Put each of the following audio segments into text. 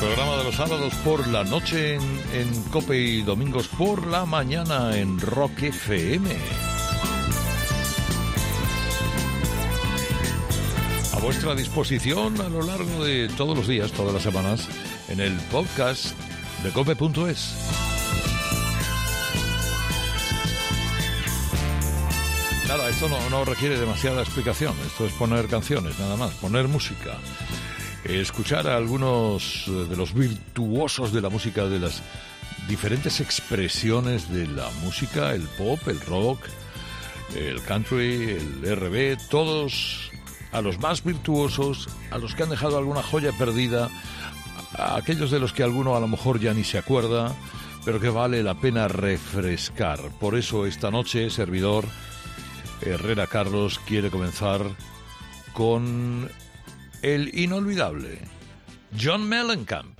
Programa de los sábados por la noche en, en Cope y domingos por la mañana en Rock FM. A vuestra disposición a lo largo de todos los días, todas las semanas, en el podcast de cope.es. Nada, esto no, no requiere demasiada explicación, esto es poner canciones, nada más, poner música escuchar a algunos eh, de los virtuosos de la música, de las diferentes expresiones de la música, el pop, el rock, el country, el RB, todos a los más virtuosos, a los que han dejado alguna joya perdida, a aquellos de los que alguno a lo mejor ya ni se acuerda, pero que vale la pena refrescar. Por eso esta noche, servidor Herrera Carlos quiere comenzar con el inolvidable John Mellencamp.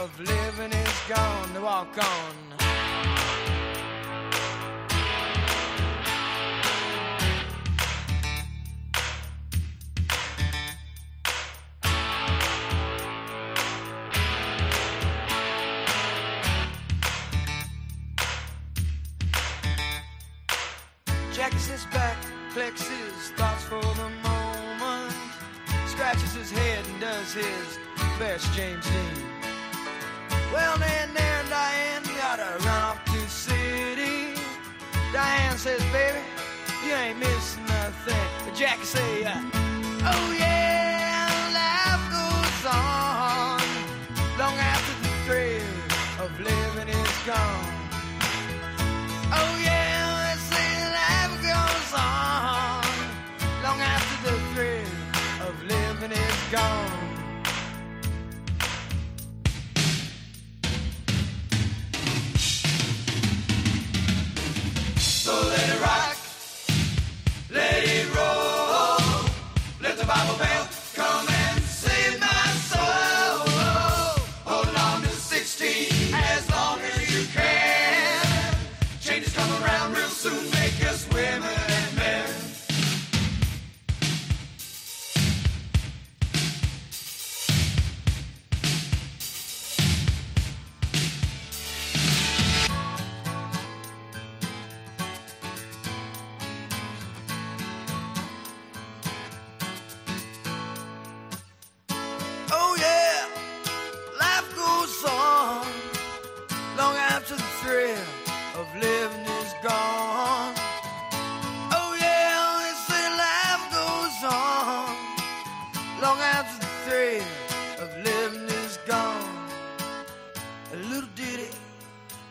of living is gone. To walk on. Jackie sits back, collects his thoughts for the moment, scratches his head and does his best James Dean. Well, then, there, Diane, gotta run off to city. Diane says, baby, you ain't missing nothing. But Jackie say, uh, oh yeah,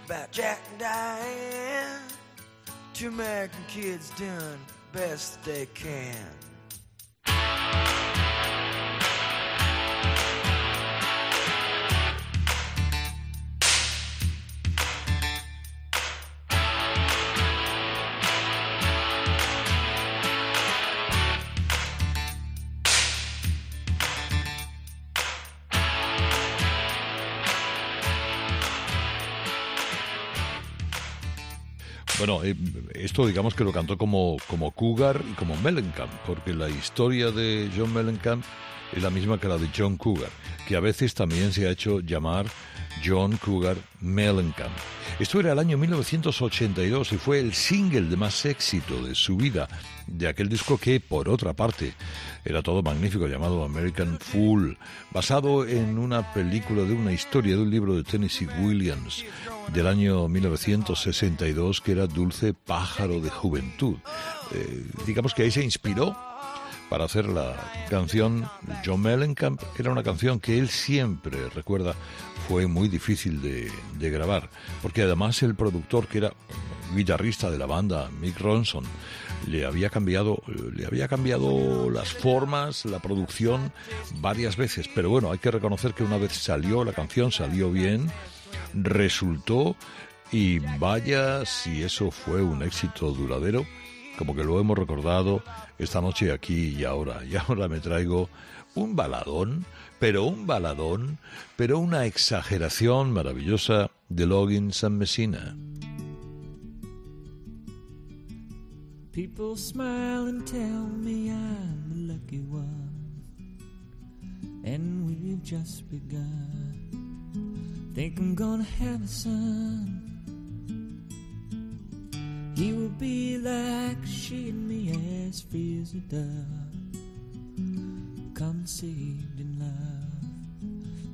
about Jack and Diane. Two American kids doing best they can. Eh, esto digamos que lo cantó como, como Cougar y como Mellencamp, porque la historia de John Mellencamp es la misma que la de John Cougar, que a veces también se ha hecho llamar John Cougar Mellencamp. Esto era el año 1982 y fue el single de más éxito de su vida, de aquel disco que, por otra parte, era todo magnífico, llamado American Fool, basado en una película de una historia de un libro de Tennessee Williams del año 1962 que era Dulce Pájaro de Juventud. Eh, digamos que ahí se inspiró para hacer la canción John Mellencamp. Era una canción que él siempre recuerda fue muy difícil de, de, grabar, porque además el productor, que era guitarrista de la banda, Mick Ronson, le había cambiado, le había cambiado las formas, la producción varias veces. Pero bueno, hay que reconocer que una vez salió la canción, salió bien, resultó y vaya si eso fue un éxito duradero, como que lo hemos recordado esta noche aquí y ahora. Y ahora me traigo un baladón, pero un baladón, pero una exageración maravillosa de Loggins and Messina. People smile and tell me I'm the lucky one, and we've just begun. Think I'm gonna have a son. He will be like she and me, as free as a dove, conceived in.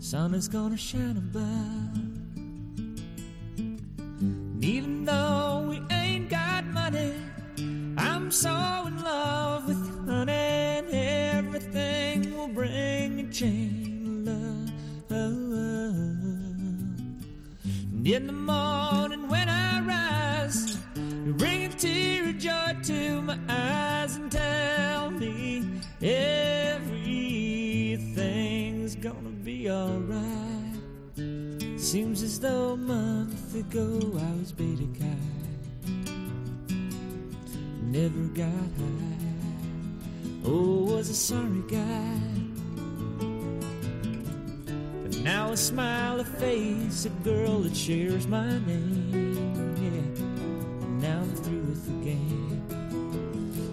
Sun is gonna shine above. Even though we ain't got money, I'm so in love with honey, and everything will bring a chain of love. And in the morning when I rise, you bring a tear of joy to my eyes and tell me everything's alright. Seems as though a month ago I was beta guy, never got high. Oh, was a sorry guy. But now I smile, a face, a girl that shares my name. Yeah, now I'm through with the game.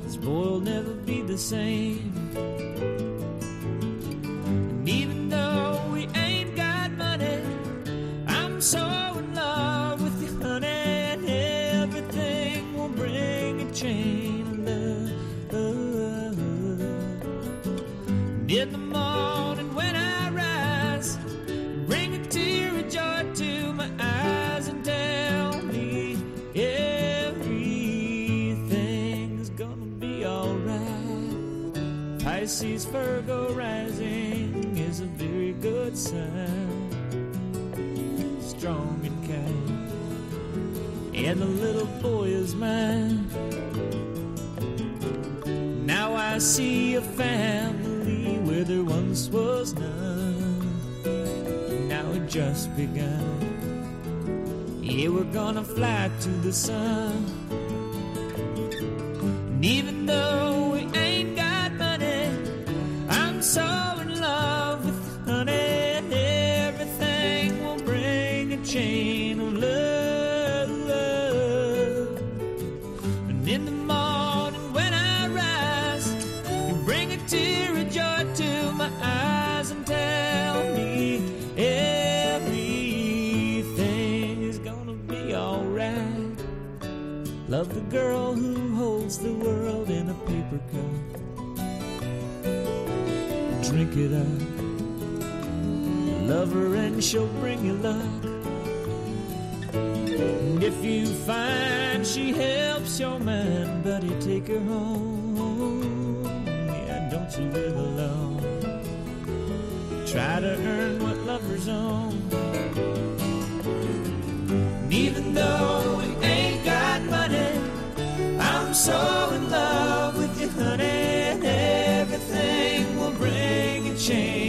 This boy will never be the same. Pisces Virgo rising is a very good sign. Strong and kind, and the little boy is mine. Now I see a family where there once was none. Now it just begun. Yeah, we're gonna fly to the sun. It up. Love her and she'll bring you luck. And if you find she helps your man, buddy, take her home. Yeah, don't you live alone. Try to earn what lovers own. change.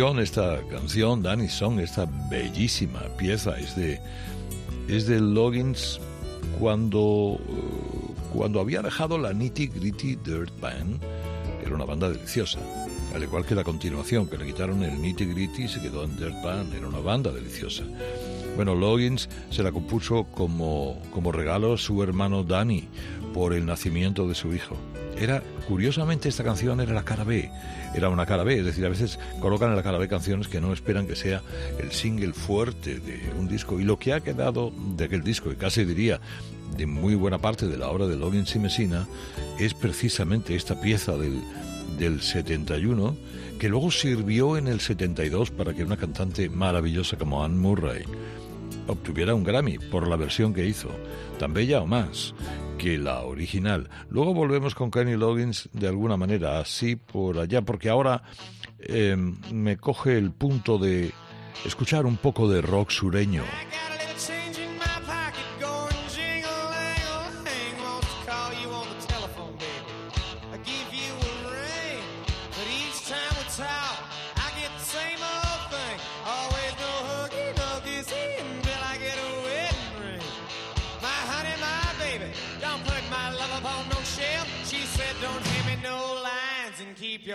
Esta canción, Danny Song, esta bellísima pieza es de es de Loggins cuando eh, cuando había dejado la Nitty Gritty Dirt Band, era una banda deliciosa. Al igual que la continuación, que le quitaron el Nitty Gritty y se quedó en Dirt Band, era una banda deliciosa. Bueno, Loggins se la compuso como, como regalo a su hermano Danny por el nacimiento de su hijo. Era, curiosamente, esta canción era la cara B, era una cara B, es decir, a veces colocan en la cara B canciones que no esperan que sea el single fuerte de un disco. Y lo que ha quedado de aquel disco, y casi diría de muy buena parte de la obra de Loggins y Messina, es precisamente esta pieza del, del 71, que luego sirvió en el 72 para que una cantante maravillosa como Anne Murray obtuviera un Grammy por la versión que hizo, tan bella o más que la original. Luego volvemos con Kenny Loggins de alguna manera, así por allá, porque ahora eh, me coge el punto de escuchar un poco de rock sureño.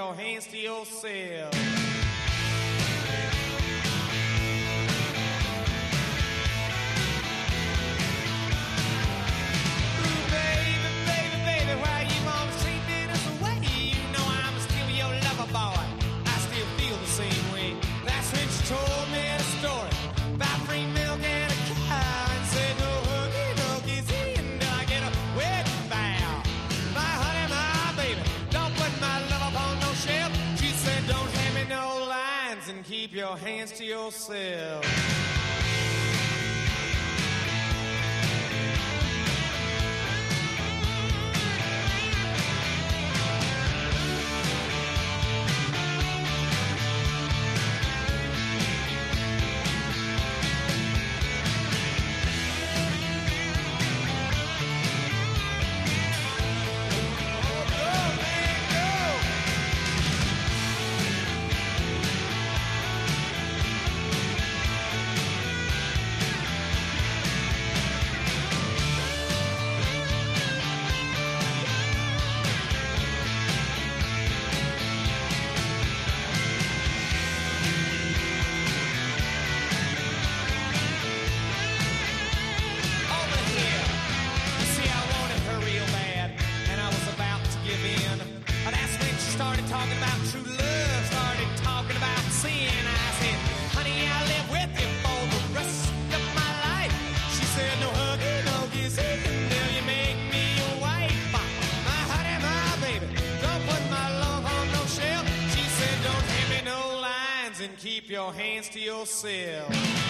Your hands to yourself. Hands to yourself. Your hands to yourself.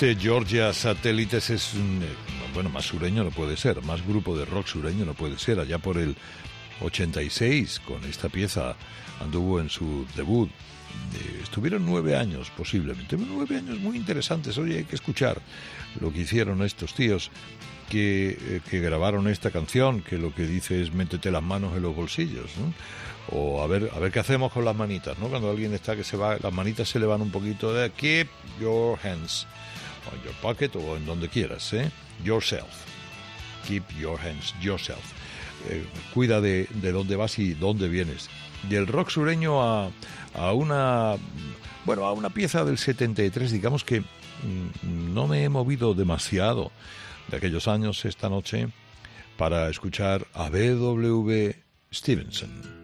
Este Georgia Satélites es un, eh, bueno, más sureño no puede ser, más grupo de rock sureño no puede ser. Allá por el 86, con esta pieza, anduvo en su debut. Estuvieron nueve años, posiblemente. Nueve años muy interesantes. Oye, hay que escuchar lo que hicieron estos tíos que, eh, que grabaron esta canción, que lo que dice es métete las manos en los bolsillos. o a ver a ver qué hacemos con las manitas, ¿no? Cuando alguien está que se va, las manitas se le van un poquito de keep your hands on your pocket o en donde quieras, ¿eh? Yourself. Keep your hands yourself. Eh, cuida de, de dónde vas y dónde vienes. Del rock sureño a, a una bueno, a una pieza del 73, digamos que mm, no me he movido demasiado de aquellos años esta noche para escuchar a B.W. Stevenson.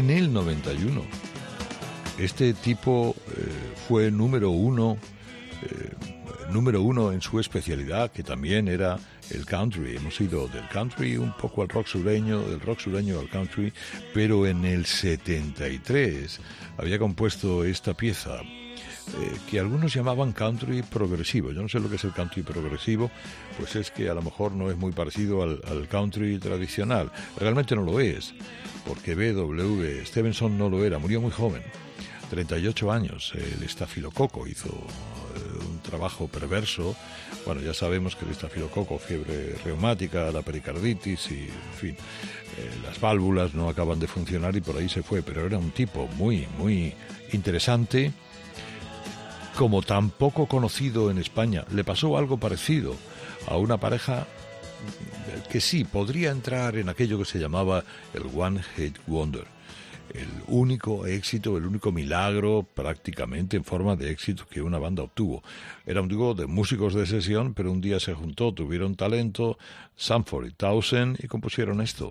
En el 91. Este tipo eh, fue número uno, eh, número uno en su especialidad, que también era el country. Hemos ido del country un poco al rock sureño, del rock sureño al country, pero en el 73 había compuesto esta pieza eh, que algunos llamaban country progresivo. Yo no sé lo que es el country progresivo, pues es que a lo mejor no es muy parecido al, al country tradicional. Realmente no lo es porque B.W. Stevenson no lo era, murió muy joven, 38 años. El estafilococo hizo eh, un trabajo perverso. Bueno, ya sabemos que el estafilococo, fiebre reumática, la pericarditis y, en fin, eh, las válvulas no acaban de funcionar y por ahí se fue. Pero era un tipo muy, muy interesante, como tan poco conocido en España. Le pasó algo parecido a una pareja que sí, podría entrar en aquello que se llamaba el One Hit Wonder, el único éxito, el único milagro prácticamente en forma de éxito que una banda obtuvo. Era un dúo de músicos de sesión, pero un día se juntó, tuvieron talento, Sanford y Townsend, y compusieron esto.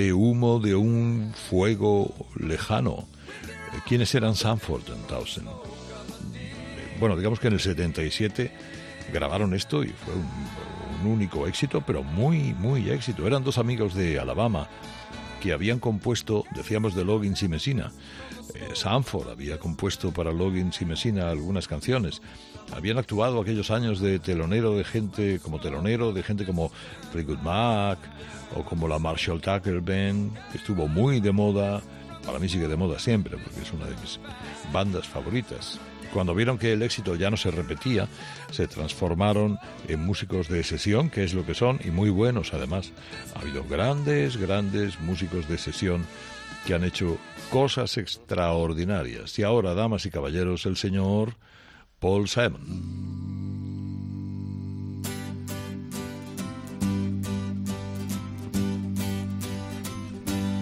Este humo de un fuego lejano. Eh, ¿Quiénes eran Sanford and Townsend? Eh, bueno, digamos que en el 77 grabaron esto y fue un, único éxito, pero muy, muy éxito. Eran dos amigos de Alabama, que habían compuesto, decíamos de Loggins y Messina. Eh, Sanford había compuesto para Loggins y Messina algunas canciones. Habían actuado aquellos años de telonero de gente como telonero, de gente como Fleetwood Mac, o como la Marshall Tucker Band, que estuvo muy de moda, para mí sigue de moda siempre, porque es una de mis bandas favoritas. Cuando vieron que el éxito ya no se repetía, se transformaron en músicos de sesión, que es lo que son, y muy buenos además. Ha habido grandes, grandes músicos de sesión que han hecho cosas extraordinarias. Y ahora, damas y caballeros, el señor Paul Simon.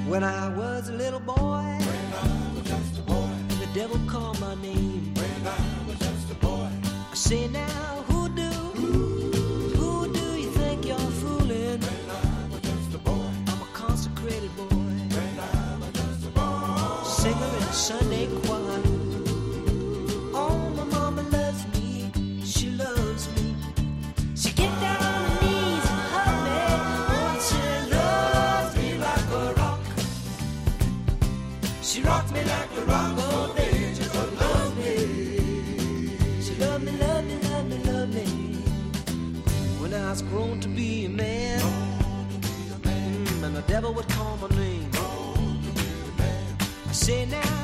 When I was a little boy, when I was just a boy, the devil called my name. When I was just a boy, I say now. never would call my name. I say now.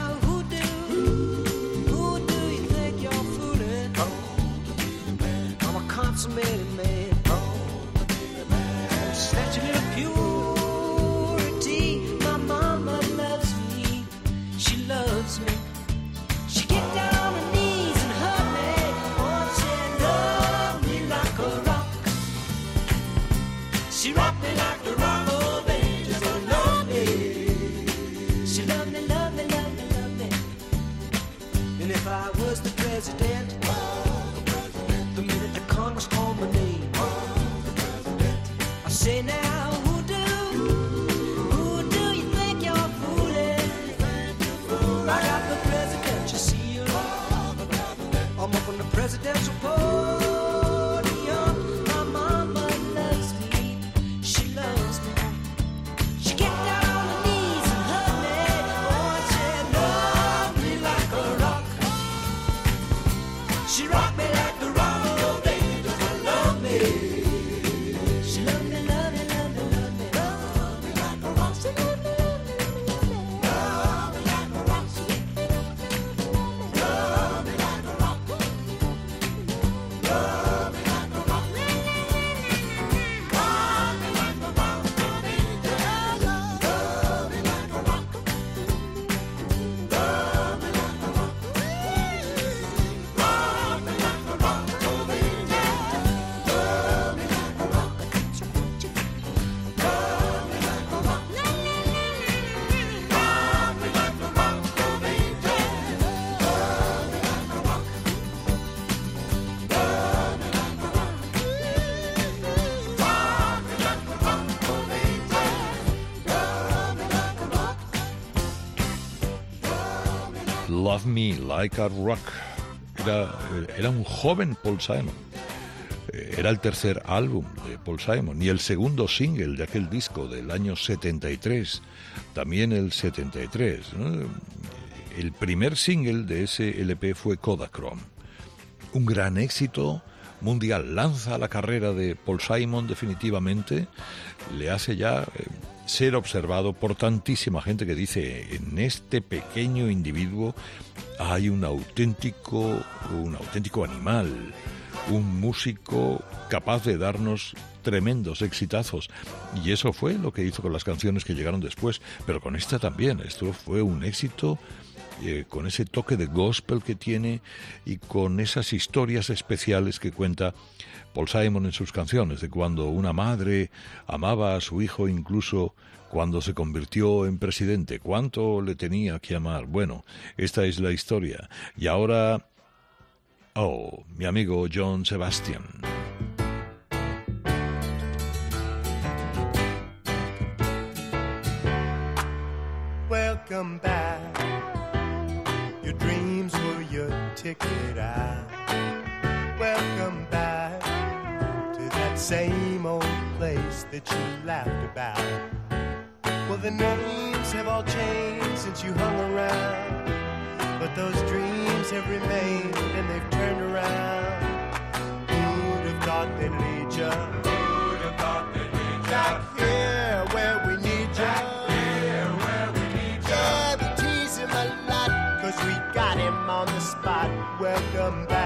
Me Like a Rock. Era, era un joven Paul Simon. Eh, Era el tercer álbum de Paul Simon y el segundo single de aquel disco del año 73, también el 73. ¿no? El primer single de ese LP fue Kodachrome. Un gran éxito mundial. Lanza la carrera de Paul Simon definitivamente. Le hace ya eh, ser observado por tantísima gente que dice en este pequeño individuo hay un auténtico, un auténtico animal, un músico capaz de darnos tremendos exitazos. Y eso fue lo que hizo con las canciones que llegaron después, pero con esta también. Esto fue un éxito eh, con ese toque de gospel que tiene y con esas historias especiales que cuenta Paul Simon en sus canciones, de cuando una madre amaba a su hijo incluso cuando se convirtió en presidente. ¿Cuánto le tenía que amar? Bueno, esta es la historia. Y ahora... Oh, mi amigo John Sebastian. Welcome back. Your dreams were your ticket out. Welcome back to that same old place that you laughed about. Well, the names have all changed since you hung around, but those dreams have remained and they've turned around. Who'd have thought they'd lead you? Who'd have thought they'd lead you? Back here where we need you. Back here where we need you. Yeah, we tease him a lot, cause we got him on the spot. Welcome back.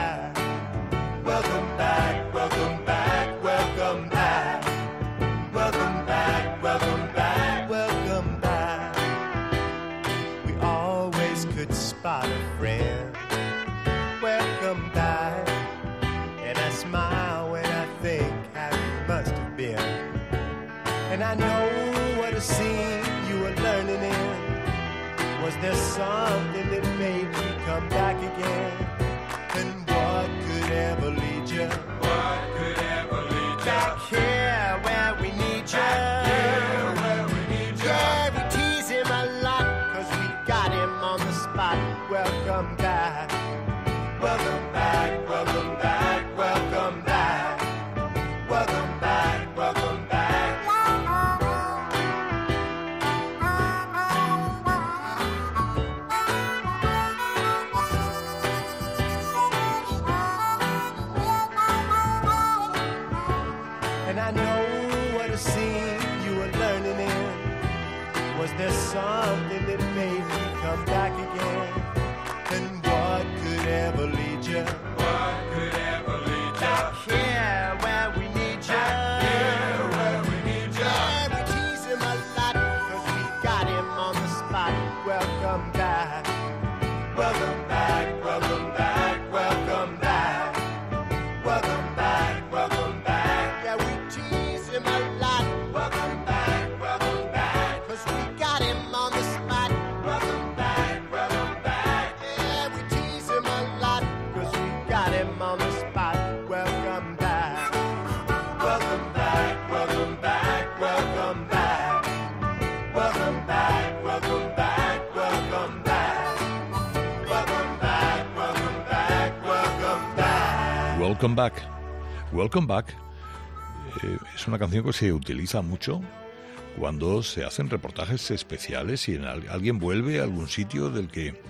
There something that made you come back again? And what could ever lead you? Welcome Back. Welcome Back eh, es una canción que se utiliza mucho cuando se hacen reportajes especiales y en al- alguien vuelve a algún sitio del que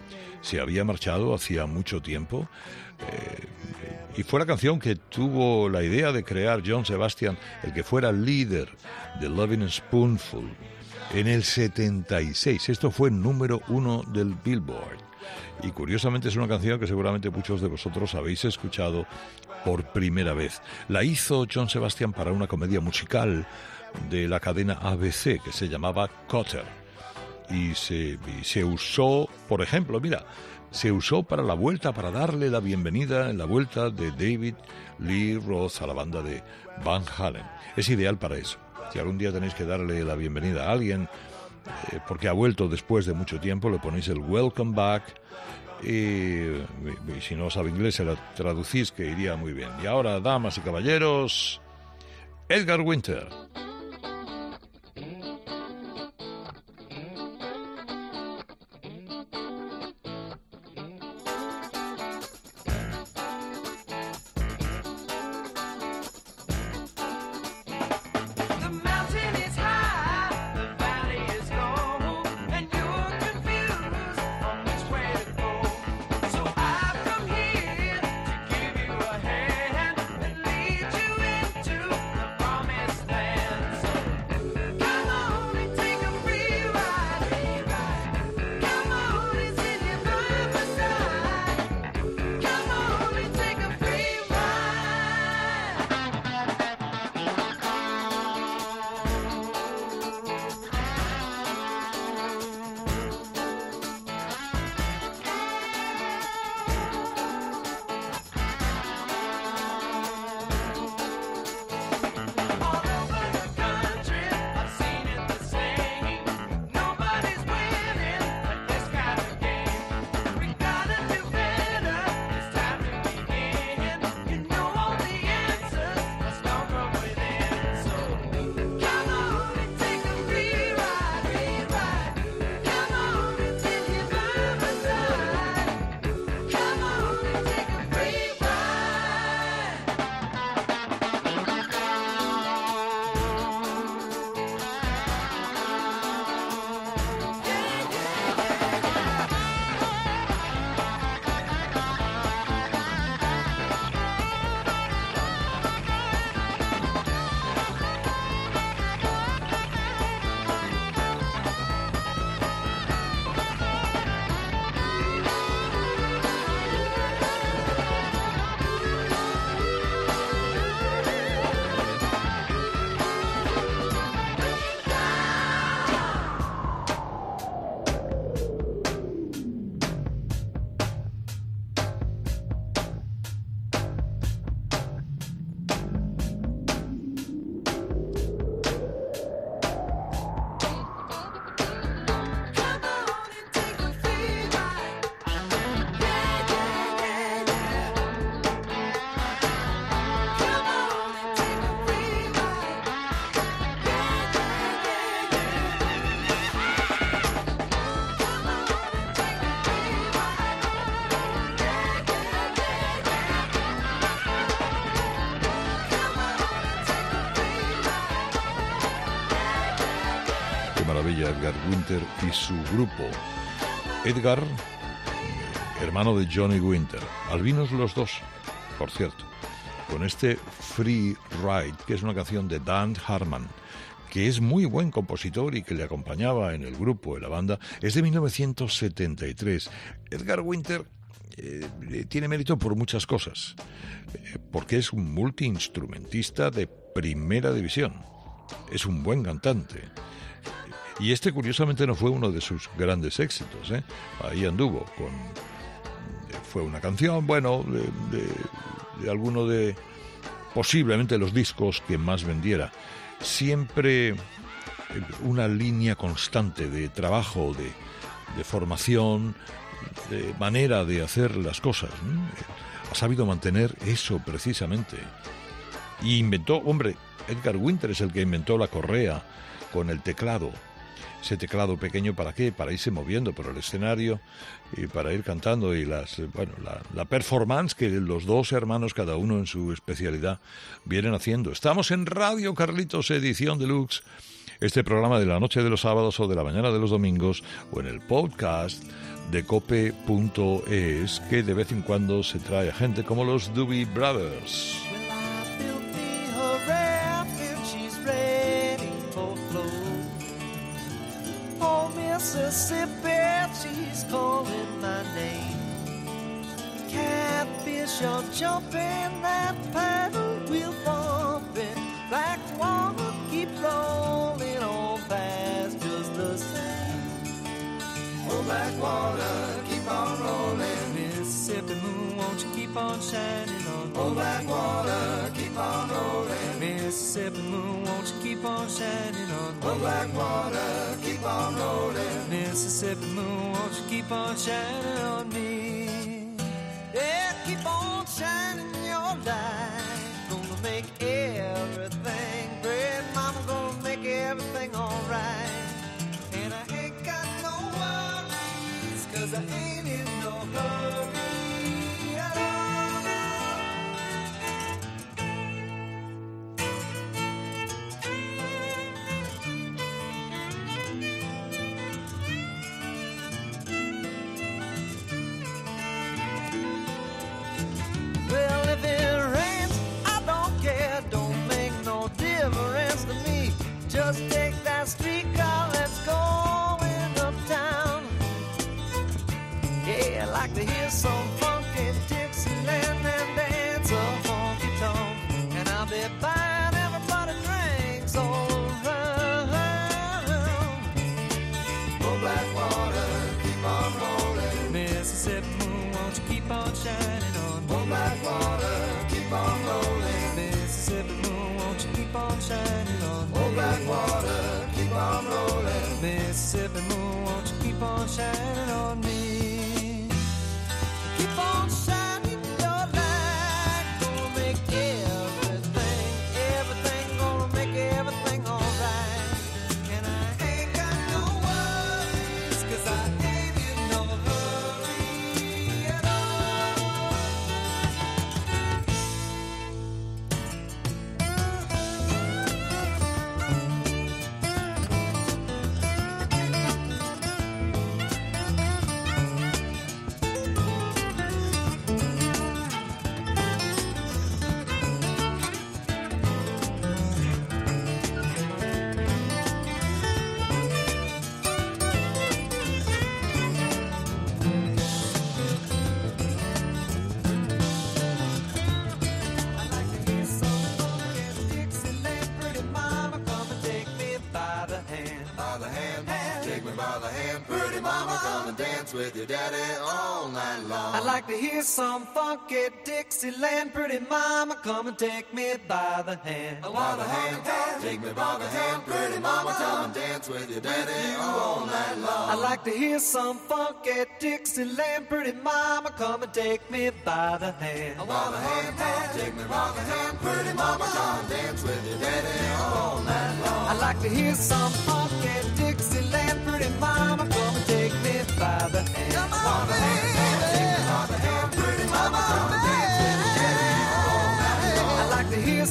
se había marchado hacía mucho tiempo. Eh, y fue la canción que tuvo la idea de crear John Sebastian, el que fuera líder de Loving Spoonful, en el 76. Esto fue número uno del Billboard. Y curiosamente es una canción que seguramente muchos de vosotros habéis escuchado por primera vez. La hizo John Sebastian para una comedia musical de la cadena ABC que se llamaba Cotter. Y se, se usó, por ejemplo, mira, se usó para la vuelta, para darle la bienvenida en la vuelta de David Lee Roth a la banda de Van Halen. Es ideal para eso. Si algún día tenéis que darle la bienvenida a alguien, eh, porque ha vuelto después de mucho tiempo, le ponéis el Welcome Back y, y si no sabe inglés se la traducís que iría muy bien. Y ahora, damas y caballeros, Edgar Winter. Edgar Winter y su grupo. Edgar, hermano de Johnny Winter. Albinos los dos, por cierto. Con este Free Ride, que es una canción de Dan Harman, que es muy buen compositor y que le acompañaba en el grupo, en la banda, es de 1973. Edgar Winter eh, tiene mérito por muchas cosas, eh, porque es un multiinstrumentista de primera división. Es un buen cantante. Y este curiosamente no fue uno de sus grandes éxitos. ¿eh? Ahí anduvo con... eh, Fue una canción, bueno, de, de- de alguno de posiblemente los discos que más vendiera. Siempre eh, una línea constante de trabajo, de, de formación, de manera de hacer las cosas. Ha sabido mantener eso precisamente. Y inventó, hombre, Edgar Winter es el que inventó la correa con el teclado. Ese teclado pequeño para qué, para irse moviendo por el escenario y para ir cantando y las, bueno, la, la performance que los dos hermanos, cada uno en su especialidad, vienen haciendo. Estamos en Radio Carlitos, edición deluxe este programa de la noche de los sábados o de la mañana de los domingos o en el podcast de cope.es que de vez en cuando se trae a gente como los Doobie Brothers. Mississippi, she's calling my name. Catfish are jumping, that paddle wheel bumping. Black water keep rolling on past just the same. Oh, black water, keep on rolling. Mississippi moon, won't you keep on shining on me? Oh, black water, keep on rolling. Mississippi moon, keep on shining on me? Oh, black water, keep on rolling. Mississippi moon, won't you keep on shining on me? Yeah, keep on shining your light. Gonna make everything great. Mama gonna make everything alright. And I ain't got no worries, cause I ain't Mississippi moon, won't you keep on shining on me? Hear some funky Dixieland, pretty mama, come and take me by the hand. By the hand, take me by the hand, pretty mama, come and dance with your daddy all night long. I like to hear some funky Dixieland, pretty mama, come and take me by the hand. By the hand, take me by the hand, pretty mama, come and dance with your daddy all night long. I like to hear some funky Dixieland, pretty mama,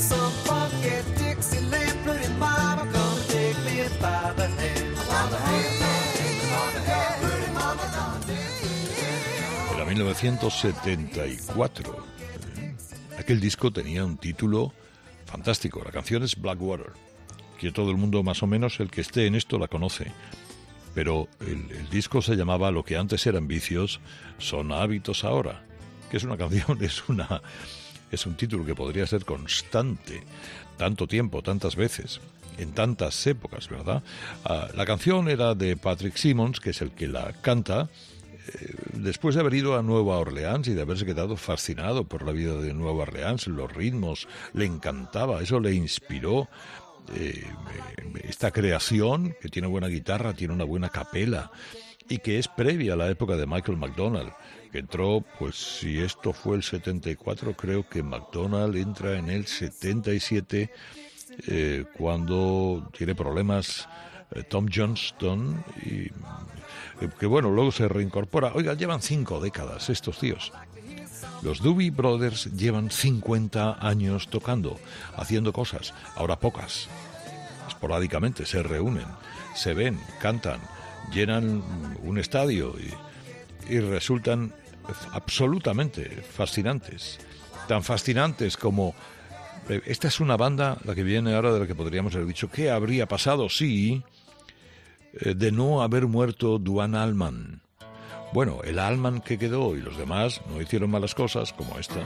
some funky Dixieland, pretty mama, come and take me by the hand. By the hand, take me by the hand, pretty mama, come and dance with your daddy. Era 1974. Eh, Aquel disco tenía un título fantástico. La canción es Blackwater, que todo el mundo más o menos el que esté en esto la conoce. Pero el, el disco se llamaba Lo que antes eran vicios son hábitos ahora, que es una canción, es una es un título que podría ser constante, tanto tiempo, tantas veces, en tantas épocas, ¿verdad? Ah, la canción era de Patrick Simmons, que es el que la canta, eh, después de haber ido a Nueva Orleans y de haberse quedado fascinado por la vida de Nueva Orleans, los ritmos, le encantaba, eso le inspiró eh, esta creación, que tiene buena guitarra, tiene una buena capela y que es previa a la época de Michael McDonald, que entró, pues si esto fue el 74, creo que McDonald entra en el 77 eh, cuando tiene problemas eh, Tom Johnston, y eh, que bueno, luego se reincorpora. Oiga, llevan cinco décadas estos tíos. Los Doobie Brothers llevan 50 años tocando, haciendo cosas, ahora pocas. Esporádicamente se reúnen, se ven, cantan, llenan un estadio y, y resultan absolutamente fascinantes. Tan fascinantes como... eh, Esta es una banda, la que viene ahora de la que podríamos haber dicho, ¿qué habría pasado si eh, de no haber muerto Duan Allman? Bueno, el Allman que quedó y los demás no hicieron malas cosas como esta.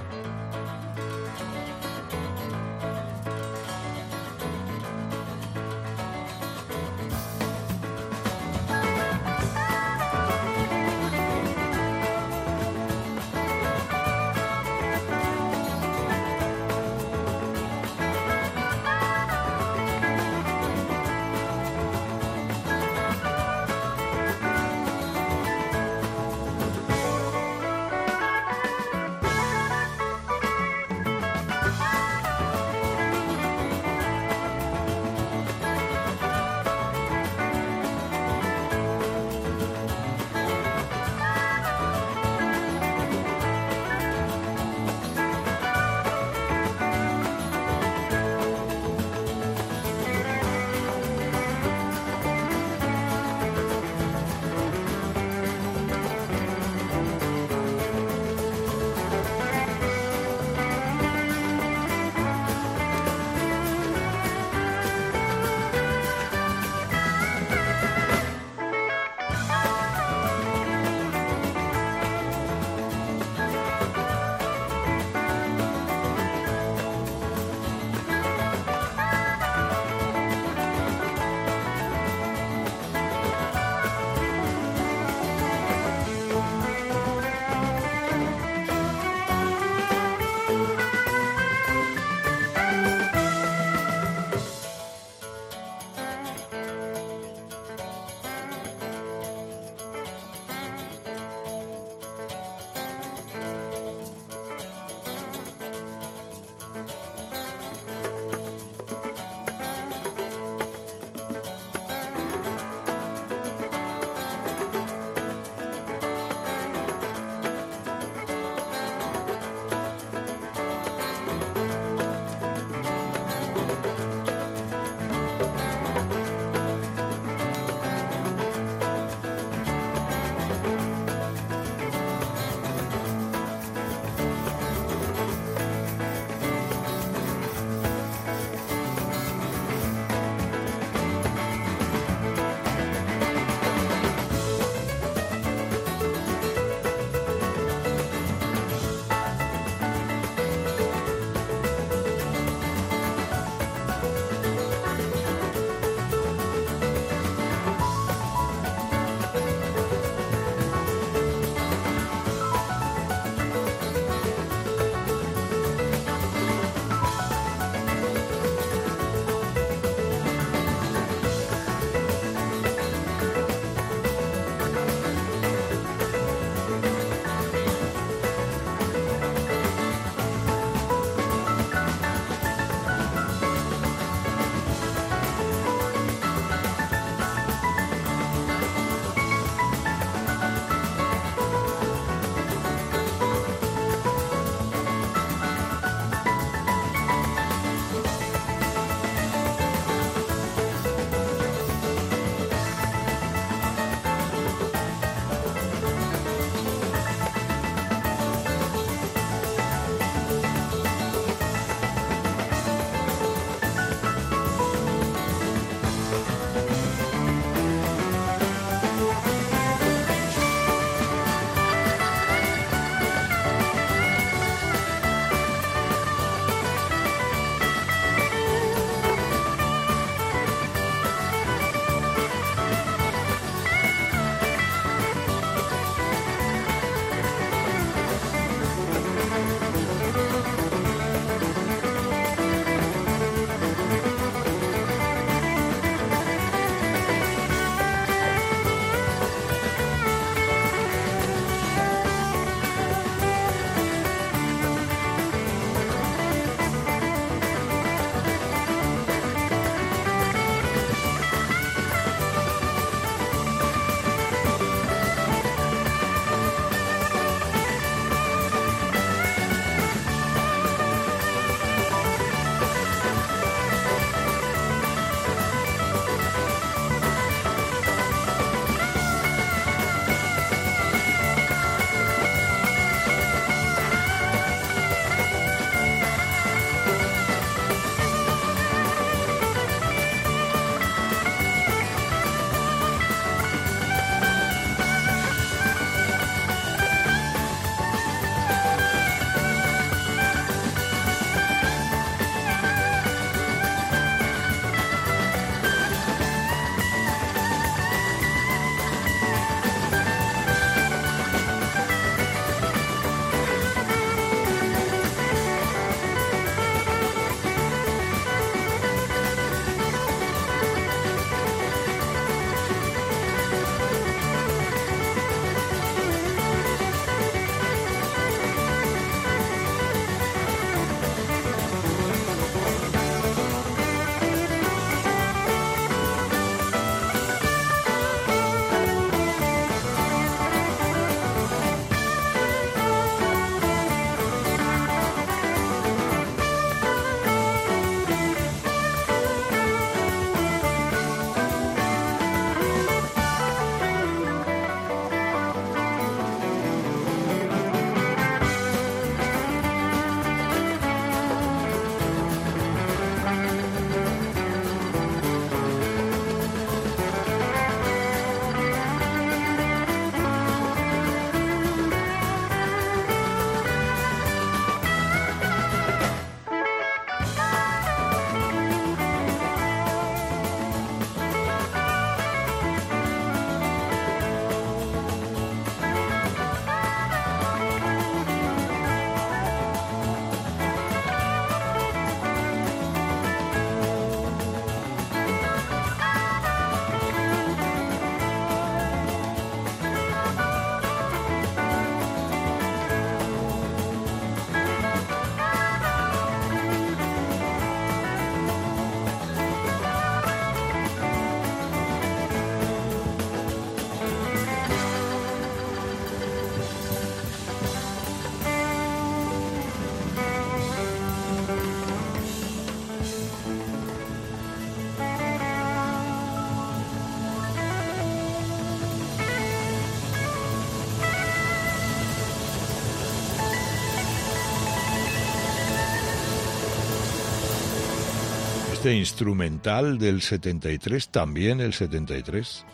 Instrumental del 73, también el 73,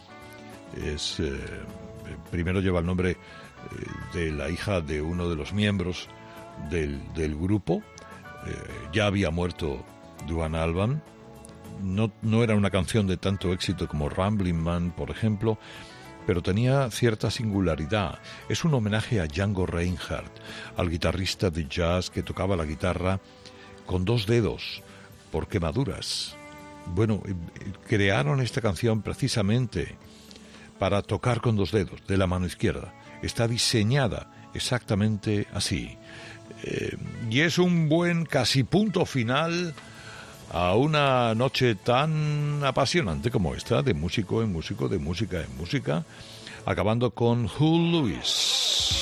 es, eh, primero lleva el nombre eh, de la hija de uno de los miembros del, del grupo. Eh, ya había muerto Duan Alban. No, no era una canción de tanto éxito como Rambling Man, por ejemplo, pero tenía cierta singularidad. Es un homenaje a Django Reinhardt, al guitarrista de jazz que tocaba la guitarra con dos dedos por quemaduras. Bueno, eh, crearon esta canción precisamente para tocar con dos dedos de la mano izquierda. Está diseñada exactamente así. Eh, y es un buen casi punto final a una noche tan apasionante como esta, de músico en músico, de música en música, acabando con Hull Lewis.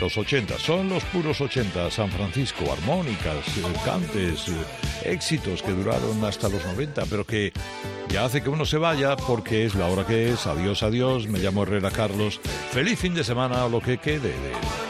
Los 80, son los puros 80, San Francisco, armónicas, eh, cantes, eh, éxitos que duraron hasta los 90, pero que ya hace que uno se vaya porque es la hora que es. Adiós, adiós, me llamo Herrera Carlos. Feliz fin de semana o lo que quede de...